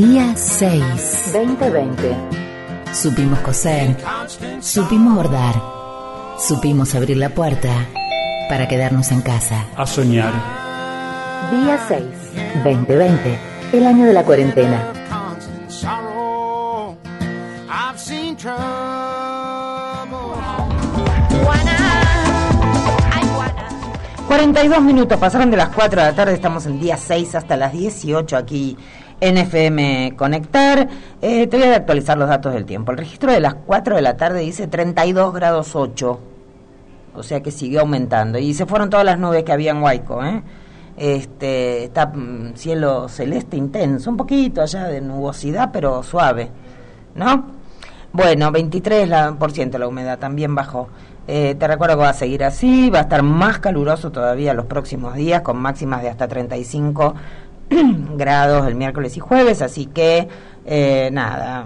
Día 6. 2020. Supimos coser, supimos bordar, supimos abrir la puerta para quedarnos en casa. A soñar. Día 6. 2020. El año de la cuarentena. I've seen trouble. 42 minutos pasaron de las 4 de la tarde, estamos en día 6 hasta las 18 aquí en FM Conectar. Eh, te voy a actualizar los datos del tiempo. El registro de las 4 de la tarde dice 32 grados 8, o sea que siguió aumentando. Y se fueron todas las nubes que había en Huayco, ¿eh? Este, está mm, cielo celeste intenso, un poquito allá de nubosidad, pero suave, ¿no? Bueno, 23% la, por ciento la humedad, también bajó. Eh, te recuerdo que va a seguir así, va a estar más caluroso todavía los próximos días, con máximas de hasta 35 grados el miércoles y jueves, así que eh, nada,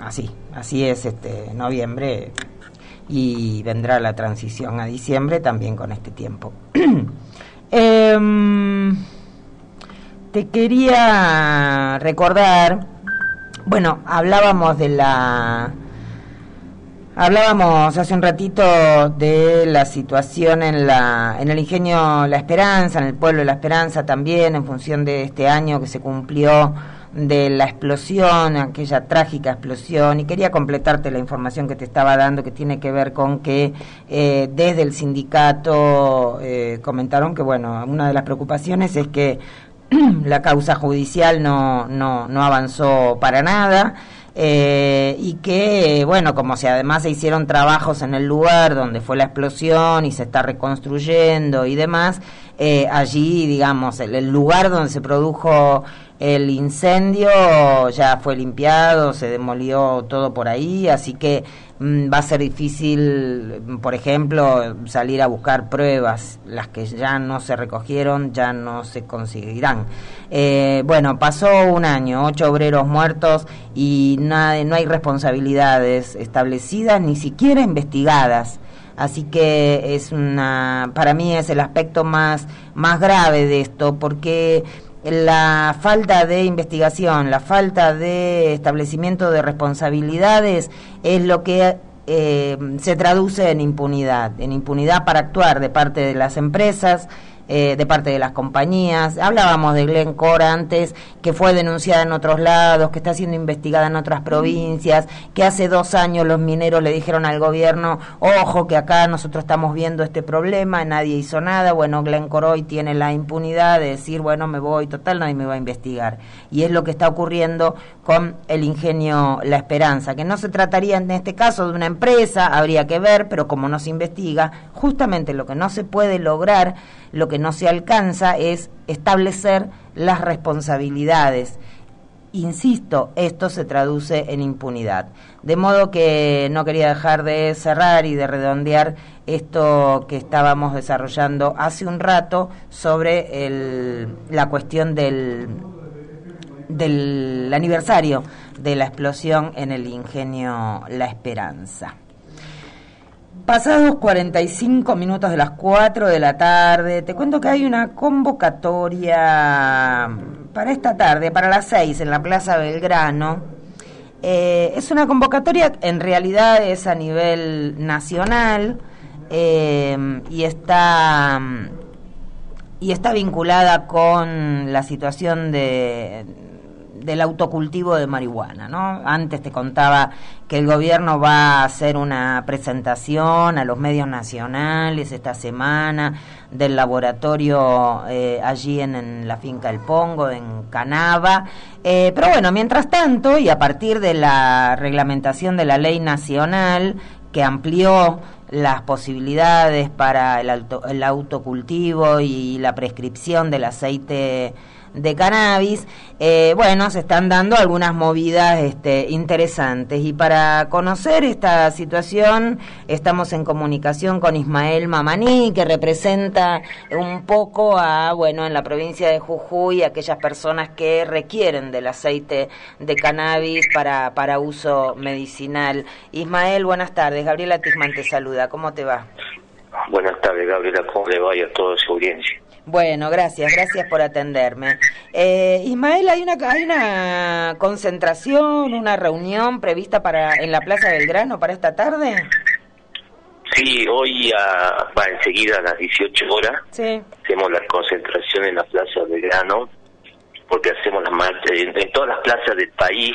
así, así es este noviembre y vendrá la transición a diciembre también con este tiempo. Em, te quería recordar, bueno, hablábamos de la Hablábamos hace un ratito de la situación en, la, en el ingenio La Esperanza, en el pueblo de La Esperanza también, en función de este año que se cumplió de la explosión, aquella trágica explosión, y quería completarte la información que te estaba dando que tiene que ver con que eh, desde el sindicato eh, comentaron que, bueno, una de las preocupaciones es que la causa judicial no, no, no avanzó para nada eh, y que, bueno, como si además se hicieron trabajos en el lugar donde fue la explosión y se está reconstruyendo y demás, eh, allí, digamos, el, lugar donde se produjo el incendio ya fue limpiado, se demolió todo por ahí, así que va a ser difícil, por ejemplo, salir a buscar pruebas. Las que ya no se recogieron ya no se conseguirán. Eh, bueno, pasó un año, ocho obreros muertos y nada, no hay responsabilidades establecidas ni siquiera investigadas. Así que es una, para mí es el aspecto más, más grave de esto, porque la falta de investigación, la falta de establecimiento de responsabilidades es lo que eh, se traduce en impunidad, en impunidad para actuar de parte de las empresas, eh, de parte de las compañías. Hablábamos de Glencore antes, que fue denunciada en otros lados, que está siendo investigada en otras provincias, que hace dos años los mineros le dijeron al gobierno, ojo, que acá nosotros estamos viendo este problema, nadie hizo nada. Bueno, Glencore hoy tiene la impunidad de decir, bueno, me voy, total, nadie me va a investigar. Y es lo que está ocurriendo con el ingenio La Esperanza, que no se trataría en este caso de una empresa, habría que ver, pero como no se investiga, justamente lo que no se puede lograr lo que no se alcanza es establecer las responsabilidades. Insisto, esto se traduce en impunidad. De modo que no quería dejar de cerrar y de redondear esto que estábamos desarrollando hace un rato sobre el, la cuestión del, del aniversario de la explosión en el ingenio La Esperanza. Pasados 45 minutos de las 4 de la tarde, te cuento que hay una convocatoria para esta tarde, para las 6, en la Plaza Belgrano. Eh, es una convocatoria, en realidad es a nivel nacional eh, y está y está vinculada con la situación de del autocultivo de marihuana, ¿no? Antes te contaba que el gobierno va a hacer una presentación a los medios nacionales esta semana del laboratorio eh, allí en, la finca El Pongo, en Canava. Eh, pero bueno, mientras tanto, y a partir de la reglamentación de la ley nacional que amplió las posibilidades para el, el autocultivo y la prescripción del aceite de cannabis, eh, bueno, se están dando algunas movidas este, interesantes. Y para conocer esta situación, estamos en comunicación con Ismael Mamaní, que representa un poco a, bueno, en la provincia de Jujuy, aquellas personas que requieren del aceite de cannabis para, para uso medicinal. Ismael, buenas tardes. Gabriela Tisman te saluda. ¿Cómo te va? Buenas tardes, Gabriela. ¿Cómo le va a toda su audiencia? Bueno, gracias, gracias por atenderme. Eh, Ismael, ¿hay una, ¿hay una concentración, una reunión prevista para en la Plaza Belgrano para esta tarde? Sí, hoy va enseguida a las 18 horas. Sí. Hacemos la concentración en la Plaza Belgrano porque hacemos la marcha en, todas las plazas del país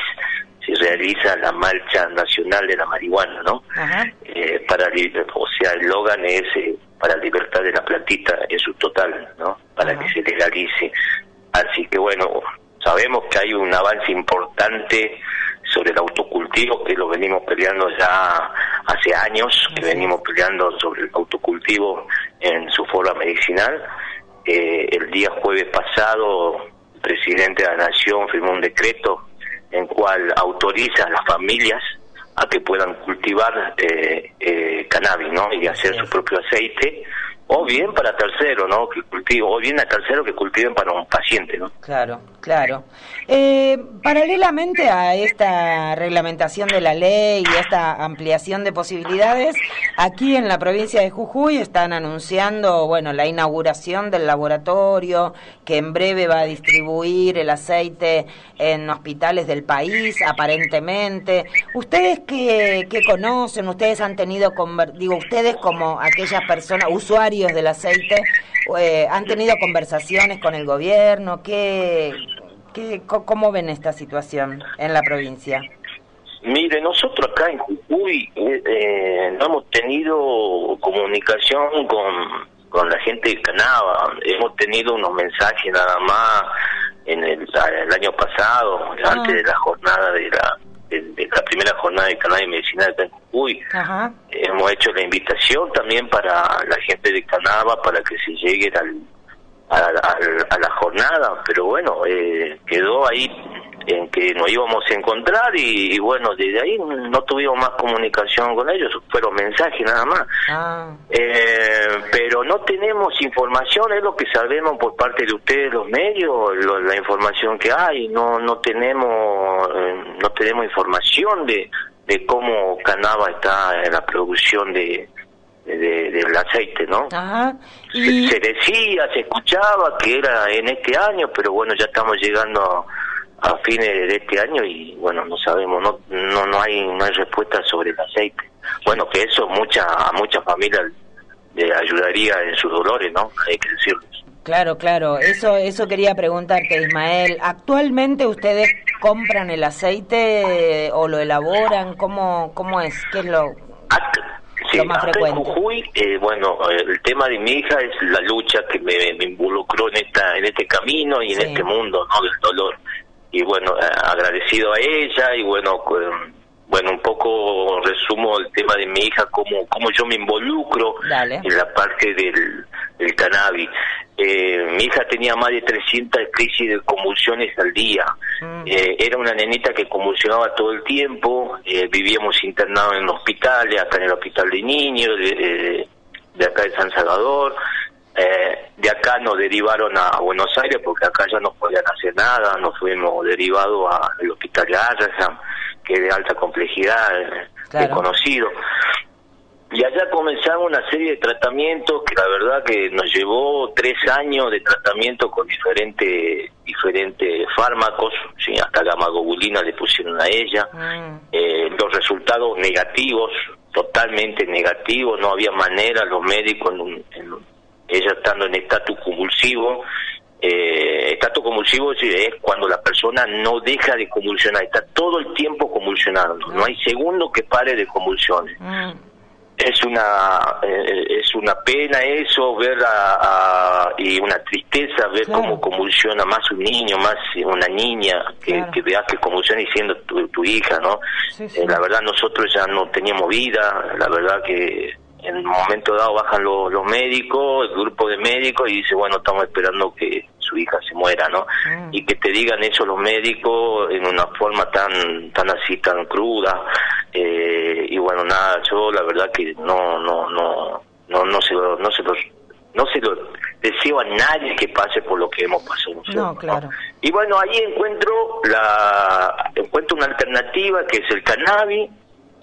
se realiza la marcha nacional de la marihuana, ¿no? Eh, para o sea, el logan es eh, para libertad de la plantita en su total, ¿no? Para que se legalice. Así que bueno, sabemos que hay un avance importante sobre el autocultivo, que lo venimos peleando ya hace años, que venimos peleando sobre el autocultivo en su forma medicinal. Eh, el día jueves pasado, el presidente de la Nación firmó un decreto en cual autoriza a las familias a que puedan cultivar eh, eh, cannabis, ¿no? Y hacer su propio aceite, o bien para tercero, ¿no? Que cultivo, o bien a tercero que cultiven para un paciente, ¿no? Claro, claro. Eh, paralelamente a esta reglamentación de la ley y esta ampliación de posibilidades, aquí en la provincia de Jujuy están anunciando, bueno, la inauguración del laboratorio que en breve va a distribuir el aceite en hospitales del país, aparentemente. ¿Ustedes qué, qué conocen? ¿Ustedes han tenido, digo, ustedes como aquellas personas, usuarios del aceite, eh, han tenido conversaciones con el gobierno? ¿Qué, qué, ¿Cómo ven esta situación en la provincia? Mire, nosotros acá en Jujuy eh, eh, no hemos tenido comunicación con, con la gente de Canaba, hemos tenido unos mensajes nada más en el, año pasado, ah. antes de la jornada de la de, la primera jornada de cannabis medicinal de Jujuy. Hemos hecho la invitación también para la gente de Canaba para que se llegue al, a, la jornada, pero bueno, eh, quedó ahí en que nos íbamos a encontrar y, bueno, desde ahí no tuvimos más comunicación con ellos, fueron mensajes nada más. Ah. Eh, pero no tenemos información, es lo que sabemos por parte de ustedes los medios, la información que hay, no no tenemos eh, no tenemos información de, de cómo Canava está en la producción de, del aceite, ¿no? Se, decía, se escuchaba que era en este año, pero bueno, ya estamos llegando a fines de este año y bueno no sabemos no no no hay no hay respuesta sobre el aceite. Bueno que eso mucha a muchas familias le ayudaría en sus dolores no hay que decirlo. Claro claro. Eso eso quería preguntarte Ismael. Actualmente ustedes compran el aceite o lo elaboran cómo cómo es qué es lo más frecuente. En Jujuy, eh, bueno, el tema de mi hija es la lucha que me, involucró en esta en este camino y en este mundo ¿no? del dolor y bueno, eh, agradecido a ella y bueno, bueno, un poco resumo el tema de mi hija, cómo, cómo yo me involucro en la parte del, del cannabis. Eh, mi hija tenía más de 300 crisis de convulsiones al día. Mm. Eh, era una nenita que convulsionaba todo el tiempo. vivíamos internados en hospitales, acá en el hospital de niños, de, de acá de San Salvador. Eh, de acá nos derivaron a Buenos Aires porque acá ya no podían hacer nada, nos fuimos derivados al hospital de Arrasam, que es de alta complejidad, eh, conocido. Y allá comenzamos una serie de tratamientos que la verdad que nos llevó tres años de tratamiento con diferentes diferentes fármacos, ¿sí? hasta gamagobulina le pusieron a ella, mm. eh, los resultados negativos, totalmente negativos, no había manera, los médicos en, en, ella estando en estatus convulsivo. Eh, estatus convulsivo es cuando la persona no deja de convulsionar, está todo el tiempo convulsionando, no hay segundo que pare de convulsiones. Mm. Es una eh, es una pena eso ver a, y una tristeza ver cómo convulsiona más un niño, más una niña que, que veas que convulsiona y siendo tu, hija, ¿no? Eh, la verdad nosotros ya no teníamos vida, la verdad que en un momento dado bajan los, los médicos, el grupo de médicos, y dice, bueno, estamos esperando que su hija se muera, ¿no? Mm. Y que te digan eso los médicos en una forma tan tan así, tan cruda. Eh, y bueno, nada, yo la verdad que no, no, no, no, no se lo, no se lo, no se lo deseo a nadie que pase por lo que hemos pasado No, claro. Y bueno, ahí encuentro la, encuentro una alternativa que es el cannabis,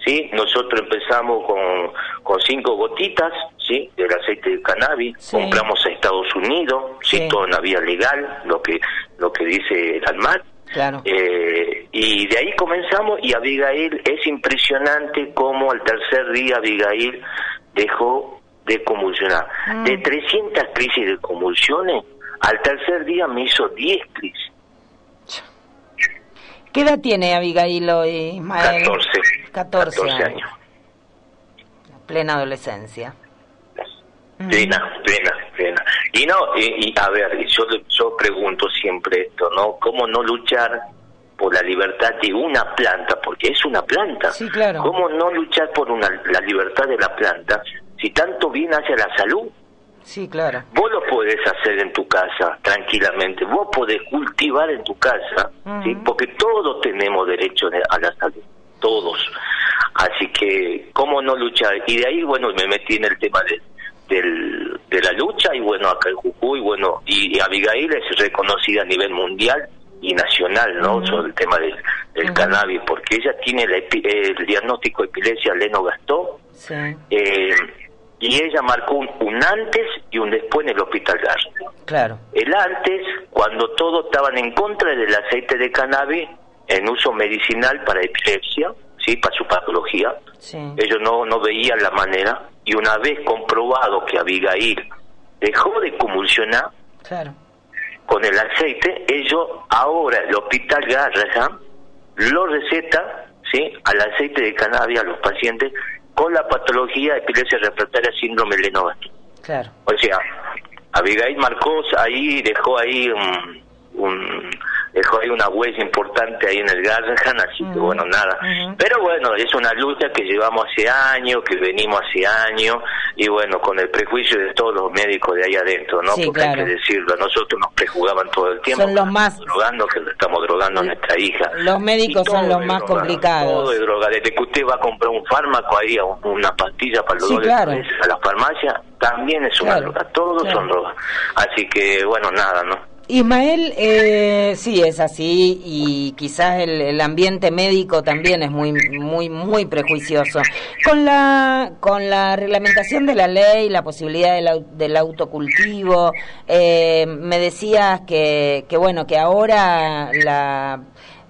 ¿sí? Nosotros empezamos con, con cinco gotitas, ¿sí? Del aceite de cannabis, compramos a Estados Unidos, ¿sí? Todo en la vía legal, lo que, lo que dice el ANMAT. Claro. Eh, y de ahí comenzamos y Abigail, es impresionante cómo al tercer día Abigail dejó de convulsionar. Mm. De 300 crisis de convulsiones, al tercer día me hizo 10 crisis. ¿Qué edad tiene Abigail hoy, Ismael? 14. 14, 14 años. Plena adolescencia. Plena, plena, plena. Y no, y, y, a ver, yo, yo pregunto siempre esto, ¿no? ¿Cómo no luchar por la libertad de una planta? Porque es una planta. Sí, claro. ¿Cómo no luchar por una, la libertad de la planta si tanto bien hace a la salud? Sí, claro. Vos lo podés hacer en tu casa tranquilamente, vos podés cultivar en tu casa, ¿sí? porque todos tenemos derecho de- a la salud, todos. Así que, ¿cómo no luchar? Y de ahí, bueno, me metí en el tema de, del, de la lucha y bueno, acá en Jujuy, bueno, y, y Abigail es reconocida a nivel mundial y nacional, ¿no? Sobre el tema del, del cannabis, porque ella tiene la epi- el diagnóstico de epilepsia Leno-Gastón, Sí. eh, y ella marcó un, un antes y un después en el hospital Garza. Claro. El antes, cuando todos estaban en contra del aceite de cannabis en uso medicinal para epilepsia, sí, para su patología, Sí. ellos no, no veían la manera y una vez comprobado que Abigail dejó de convulsionar Claro. con el aceite, ellos ahora el hospital Garrahan lo receta ¿sí? al aceite de cannabis a los pacientes con la patología de epilepsia refractaria síndrome Lennox. Claro. O sea, Abigail marcó ahí, dejó ahí un, un- dejó ahí una huella importante ahí en el Garrahan, así que bueno, nada. Pero bueno, es una lucha que llevamos hace años, que venimos hace años, y bueno, con el prejuicio de todos los médicos de ahí adentro, ¿no? Sí, Porque hay que decirlo, nosotros nos prejugaban todo el tiempo. Son los más- estamos drogando, que estamos drogando a nuestra hija. Los médicos son los más droga, complicados. Todo es droga. Desde que usted va a comprar un fármaco ahí, una pastilla para los Sí, dolores claro. a la farmacia, también es una Claro, droga. Todos son drogas. Así que, bueno, nada, ¿no? Ismael, eh, sí es así y quizás el, ambiente médico también es muy muy muy prejuicioso. Con la con la reglamentación de la ley, la posibilidad del, del autocultivo, eh, me decías que, que bueno que ahora la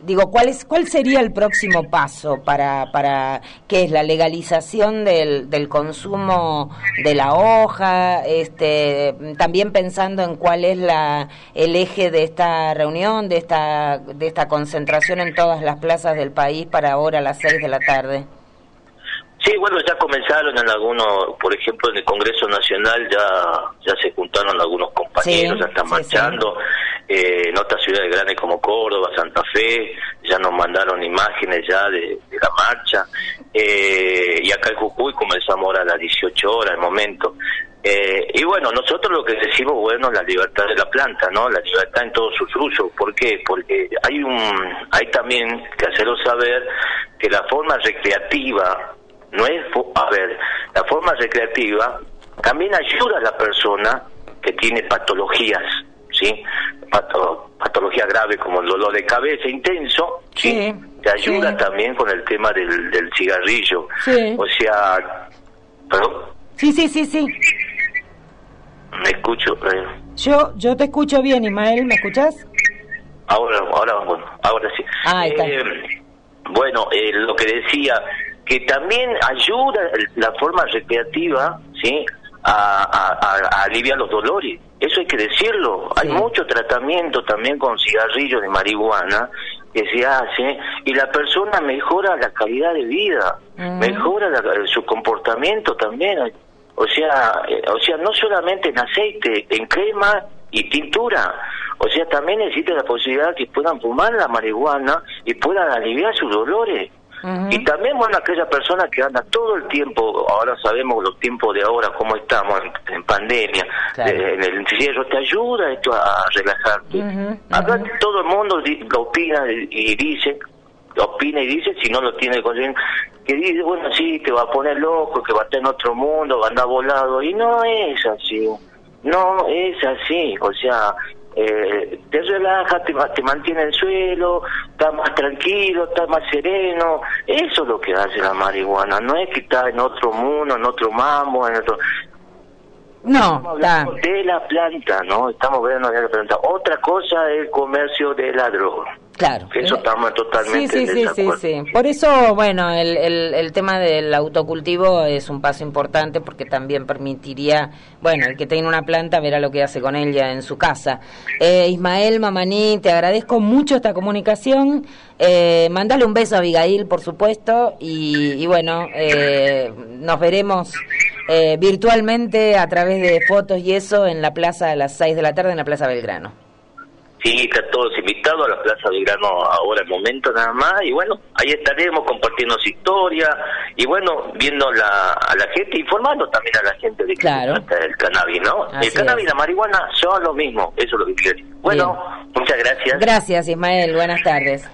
digo cuál es cuál sería el próximo paso para para qué es la legalización del, del consumo de la hoja este también pensando en cuál es la el eje de esta reunión de esta de esta concentración en todas las plazas del país para ahora a las seis de la tarde Sí, bueno, ya comenzaron en algunos, por ejemplo, en el Congreso Nacional ya ya se juntaron algunos compañeros, Sí, ya están sí, marchando. Eh, en otras ciudades grandes como Córdoba, Santa Fe, ya nos mandaron imágenes ya de, de la marcha. Eh, y acá en Jujuy comenzamos ahora a las 18 horas, el momento. Eh, y bueno, nosotros lo que decimos, bueno, la libertad de la planta, ¿no? La libertad en todos sus usos. ¿Por qué? Porque hay un, hay también que hacerlo saber que la forma recreativa no es, a ver, la forma recreativa también ayuda a la persona que tiene patologías, ¿sí? Pato- patología grave como el dolor de cabeza intenso, ¿sí? Sí, Te ayuda sí. también con el tema del, del cigarrillo. Sí. O sea, perdón, sí sí sí sí me escucho. eh, yo yo te escucho bien Ismael me escuchas Ahora, ahora, bueno, ahora sí. Ah, ahí está. Eh, bueno, eh, lo que decía, que también ayuda la forma recreativa, ¿sí? A, a- a- a aliviar los dolores. Eso hay que decirlo. Hay mucho tratamiento también con cigarrillos de marihuana que se hace y la persona mejora la calidad de vida, Ujú. mejora la- su comportamiento también. O sea, eh, o sea, no solamente en aceite, en crema y tintura. O sea, también existe la posibilidad que puedan fumar la marihuana y puedan aliviar sus dolores. Y también, bueno, aquella persona que anda todo el tiempo, ahora sabemos los tiempos de ahora, cómo estamos en, en pandemia, Claro. eh, en el encierro, te ayuda esto a relajarte. Ujú, Acá todo el mundo lo opina y, dice, opina y dice, si no lo tiene que dice, bueno, sí, te va a poner loco, que va a estar en otro mundo, va a andar volado, y no es así, no es así, o sea, eh, te relaja, te, te mantiene en el suelo, estás más tranquilo, estás más sereno. Eso es lo que hace la marihuana, no es que estás en otro mundo, en otro mambo, en otro... No, Estamos de la planta, ¿no? Estamos hablando de la planta. Otra cosa es el comercio de la droga. Claro. Eso estamos totalmente Sí, sí, sí, sí, sí. Por eso, bueno, el, el, el tema del autocultivo es un paso importante porque también permitiría, bueno, el que tiene una planta verá lo que hace con ella en su casa. Eh, Ismael Mamaní, te agradezco mucho esta comunicación. Eh, mandale un beso a Abigail, por supuesto, y, y bueno, eh, nos veremos eh, virtualmente a través de fotos y eso en la plaza a las 6 de la tarde en la Plaza Belgrano. Sí, están todos invitados a la Plaza Belgrano ahora, el momento nada más, y bueno, ahí estaremos compartiendo su historia, y bueno, viendo la, a la gente, informando también a la gente de que Claro. se trata del cannabis, ¿no? Así el cannabis y la marihuana son lo mismo, eso es lo que quiero decir. Bueno, muchas gracias. Gracias, Ismael. Buenas tardes.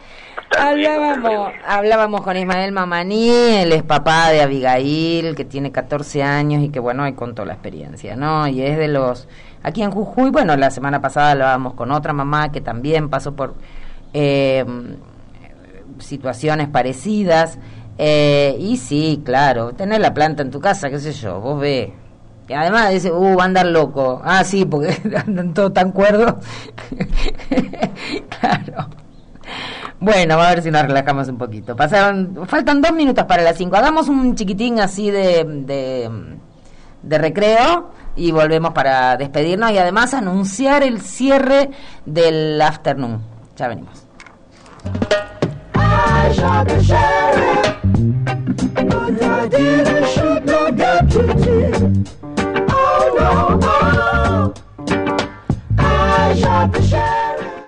Hablábamos, hablábamos con Ismael Mamaní, él es papá de Abigail, que tiene 14 años y que, bueno, ahí contó la experiencia, ¿no? Y es de los... Aquí en Jujuy, bueno, la semana pasada hablábamos con otra mamá que también pasó por eh, situaciones parecidas. eh, y sí, claro, tener la planta en tu casa, qué sé yo, vos ve. Y además dice, uh, va a andar loco. Ah, sí, porque andan todos tan cuerdos. claro. Bueno, a ver si nos relajamos un poquito. Pasaron, faltan dos minutos para las cinco. Hagamos un chiquitín así de, de, de recreo y volvemos para despedirnos y además anunciar el cierre del afternoon. Ya venimos.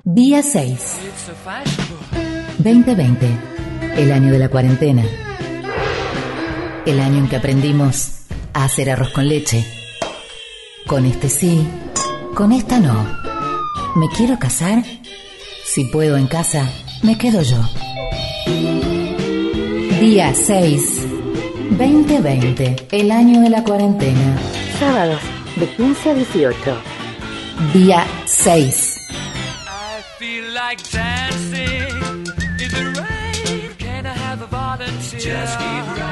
Día 6. 2020. El año de la cuarentena. El año en que aprendimos a hacer arroz con leche. Con este sí, con esta no. ¿Me quiero casar? Si puedo en casa, me quedo yo. Día 6. 2020. El año de la cuarentena. Sábados de 15 a 18. Día 6. I feel like Just keep right.